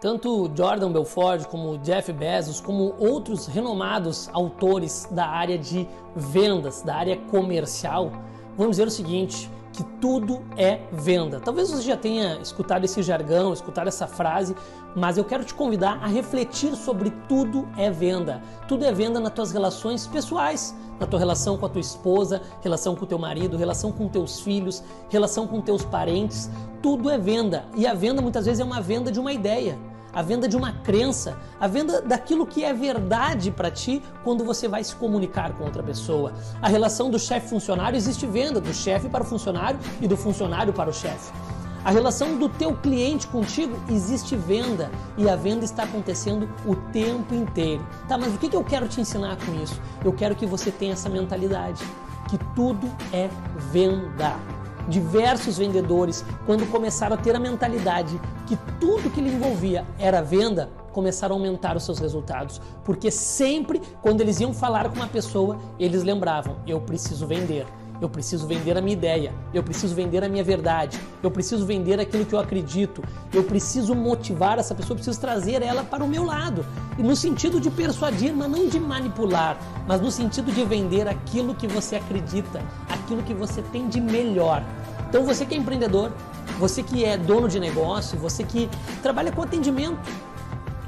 Tanto Jordan Belfort como Jeff Bezos, como outros renomados autores da área de vendas, da área comercial, vão dizer o seguinte: que tudo é venda. Talvez você já tenha escutado esse jargão, escutado essa frase, mas eu quero te convidar a refletir sobre tudo é venda. Tudo é venda nas tuas relações pessoais, na tua relação com a tua esposa, relação com o teu marido, relação com teus filhos, relação com teus parentes. Tudo é venda. E a venda muitas vezes é uma venda de uma ideia a venda de uma crença, a venda daquilo que é verdade para ti quando você vai se comunicar com outra pessoa. A relação do chefe-funcionário existe venda do chefe para o funcionário e do funcionário para o chefe. A relação do teu cliente contigo existe venda e a venda está acontecendo o tempo inteiro. Tá, mas o que eu quero te ensinar com isso? Eu quero que você tenha essa mentalidade que tudo é venda diversos vendedores, quando começaram a ter a mentalidade que tudo que lhe envolvia era venda, começaram a aumentar os seus resultados. Porque sempre, quando eles iam falar com uma pessoa, eles lembravam: eu preciso vender. Eu preciso vender a minha ideia, eu preciso vender a minha verdade, eu preciso vender aquilo que eu acredito, eu preciso motivar essa pessoa, preciso trazer ela para o meu lado. E no sentido de persuadir, mas não de manipular, mas no sentido de vender aquilo que você acredita, aquilo que você tem de melhor. Então você que é empreendedor, você que é dono de negócio, você que trabalha com atendimento,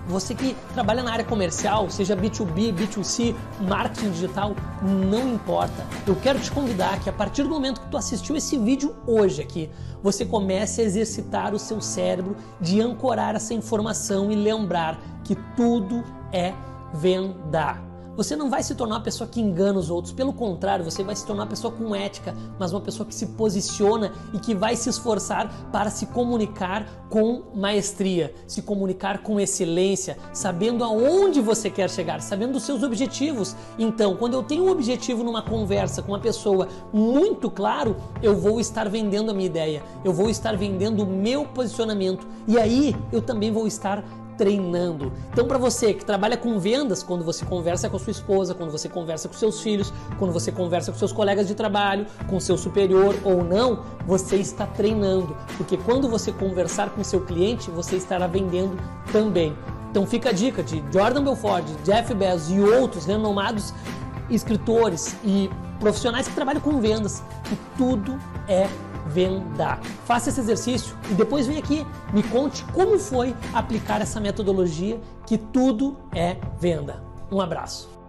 você que trabalha na área comercial, seja B2B, B2C, marketing digital, não importa. Eu quero te convidar que a partir do momento que tu assistiu esse vídeo hoje aqui, você comece a exercitar o seu cérebro de ancorar essa informação e lembrar que tudo é venda. Você não vai se tornar uma pessoa que engana os outros, pelo contrário, você vai se tornar uma pessoa com ética, mas uma pessoa que se posiciona e que vai se esforçar para se comunicar com maestria, se comunicar com excelência, sabendo aonde você quer chegar, sabendo os seus objetivos. Então, quando eu tenho um objetivo numa conversa com uma pessoa muito claro, eu vou estar vendendo a minha ideia, eu vou estar vendendo o meu posicionamento e aí eu também vou estar treinando. Então, para você que trabalha com vendas, quando você conversa com a sua esposa, quando você conversa com seus filhos, quando você conversa com seus colegas de trabalho, com seu superior ou não, você está treinando, porque quando você conversar com seu cliente, você estará vendendo também. Então, fica a dica de Jordan Belfort, Jeff Bezos e outros renomados escritores e profissionais que trabalham com vendas, que tudo é venda. Faça esse exercício e depois vem aqui, me conte como foi aplicar essa metodologia que tudo é venda. Um abraço.